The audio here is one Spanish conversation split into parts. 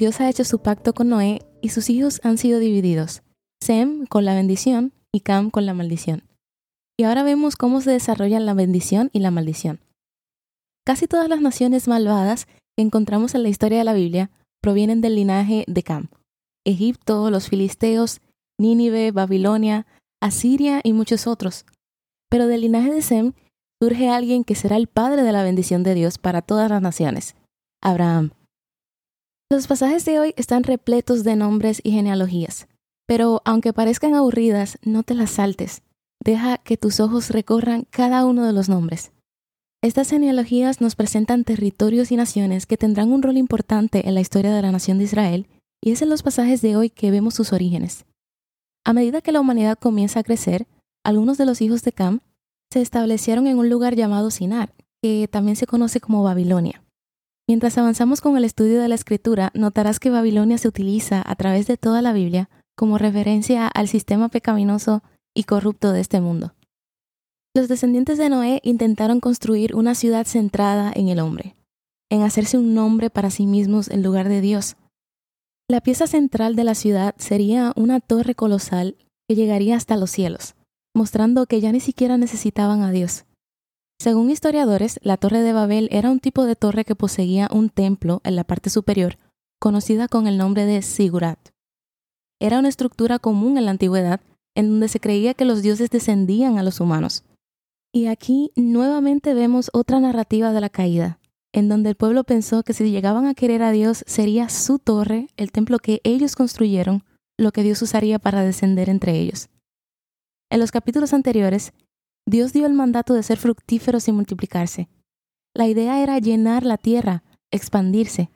Dios ha hecho su pacto con Noé y sus hijos han sido divididos, Sem con la bendición y Cam con la maldición. Y ahora vemos cómo se desarrollan la bendición y la maldición. Casi todas las naciones malvadas que encontramos en la historia de la Biblia provienen del linaje de Cam. Egipto, los filisteos, Nínive, Babilonia, Asiria y muchos otros. Pero del linaje de Sem surge alguien que será el padre de la bendición de Dios para todas las naciones, Abraham. Los pasajes de hoy están repletos de nombres y genealogías, pero aunque parezcan aburridas, no te las saltes. Deja que tus ojos recorran cada uno de los nombres. Estas genealogías nos presentan territorios y naciones que tendrán un rol importante en la historia de la nación de Israel, y es en los pasajes de hoy que vemos sus orígenes. A medida que la humanidad comienza a crecer, algunos de los hijos de Cam se establecieron en un lugar llamado Sinar, que también se conoce como Babilonia. Mientras avanzamos con el estudio de la escritura, notarás que Babilonia se utiliza a través de toda la Biblia como referencia al sistema pecaminoso y corrupto de este mundo. Los descendientes de Noé intentaron construir una ciudad centrada en el hombre, en hacerse un nombre para sí mismos en lugar de Dios. La pieza central de la ciudad sería una torre colosal que llegaría hasta los cielos, mostrando que ya ni siquiera necesitaban a Dios. Según historiadores, la Torre de Babel era un tipo de torre que poseía un templo en la parte superior, conocida con el nombre de Sigurat. Era una estructura común en la antigüedad, en donde se creía que los dioses descendían a los humanos. Y aquí nuevamente vemos otra narrativa de la caída, en donde el pueblo pensó que si llegaban a querer a Dios sería su torre, el templo que ellos construyeron, lo que Dios usaría para descender entre ellos. En los capítulos anteriores, Dios dio el mandato de ser fructíferos y multiplicarse. La idea era llenar la tierra, expandirse.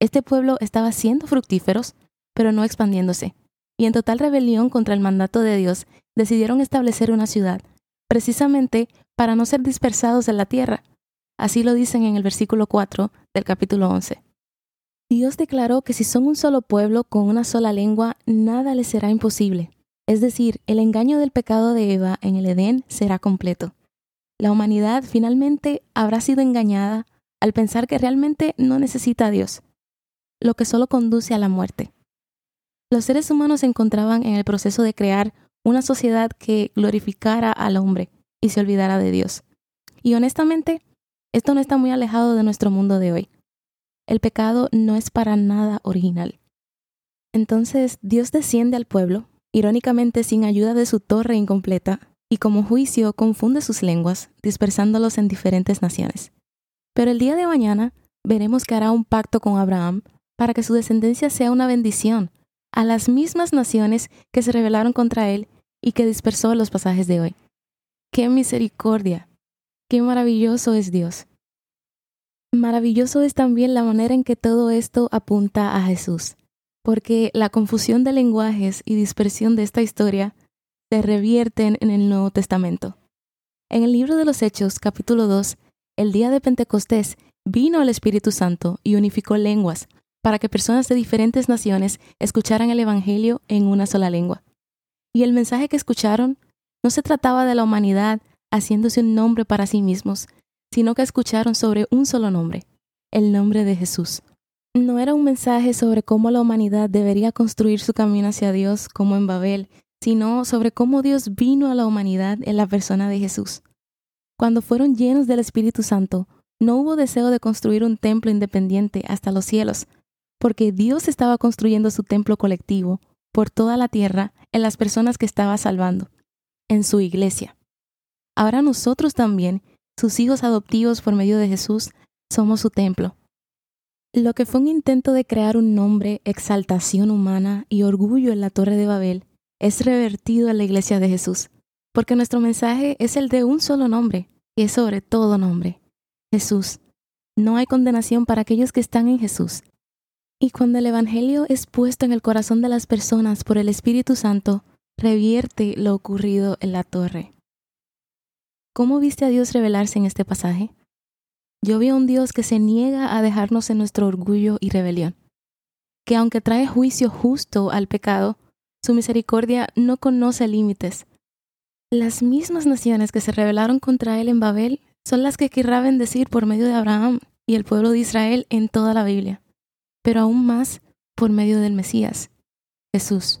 Este pueblo estaba siendo fructíferos, pero no expandiéndose. Y en total rebelión contra el mandato de Dios, decidieron establecer una ciudad, precisamente para no ser dispersados en la tierra. Así lo dicen en el versículo 4 del capítulo 11. Dios declaró que si son un solo pueblo con una sola lengua, nada les será imposible. Es decir, el engaño del pecado de Eva en el Edén será completo. La humanidad finalmente habrá sido engañada al pensar que realmente no necesita a Dios, lo que solo conduce a la muerte. Los seres humanos se encontraban en el proceso de crear una sociedad que glorificara al hombre y se olvidara de Dios. Y honestamente, esto no está muy alejado de nuestro mundo de hoy. El pecado no es para nada original. Entonces Dios desciende al pueblo irónicamente sin ayuda de su torre incompleta, y como juicio confunde sus lenguas, dispersándolos en diferentes naciones. Pero el día de mañana veremos que hará un pacto con Abraham para que su descendencia sea una bendición a las mismas naciones que se rebelaron contra él y que dispersó los pasajes de hoy. ¡Qué misericordia! ¡Qué maravilloso es Dios! Maravilloso es también la manera en que todo esto apunta a Jesús porque la confusión de lenguajes y dispersión de esta historia se revierten en el Nuevo Testamento. En el libro de los Hechos, capítulo 2, el día de Pentecostés vino el Espíritu Santo y unificó lenguas para que personas de diferentes naciones escucharan el Evangelio en una sola lengua. Y el mensaje que escucharon no se trataba de la humanidad haciéndose un nombre para sí mismos, sino que escucharon sobre un solo nombre, el nombre de Jesús. No era un mensaje sobre cómo la humanidad debería construir su camino hacia Dios como en Babel, sino sobre cómo Dios vino a la humanidad en la persona de Jesús. Cuando fueron llenos del Espíritu Santo, no hubo deseo de construir un templo independiente hasta los cielos, porque Dios estaba construyendo su templo colectivo por toda la tierra en las personas que estaba salvando, en su iglesia. Ahora nosotros también, sus hijos adoptivos por medio de Jesús, somos su templo. Lo que fue un intento de crear un nombre, exaltación humana y orgullo en la Torre de Babel es revertido en la Iglesia de Jesús, porque nuestro mensaje es el de un solo nombre, y es sobre todo nombre, Jesús. No hay condenación para aquellos que están en Jesús. Y cuando el Evangelio es puesto en el corazón de las personas por el Espíritu Santo, revierte lo ocurrido en la torre. ¿Cómo viste a Dios revelarse en este pasaje? Yo vi a un Dios que se niega a dejarnos en nuestro orgullo y rebelión, que aunque trae juicio justo al pecado, su misericordia no conoce límites. Las mismas naciones que se rebelaron contra él en Babel son las que querrá bendecir por medio de Abraham y el pueblo de Israel en toda la Biblia, pero aún más por medio del Mesías, Jesús.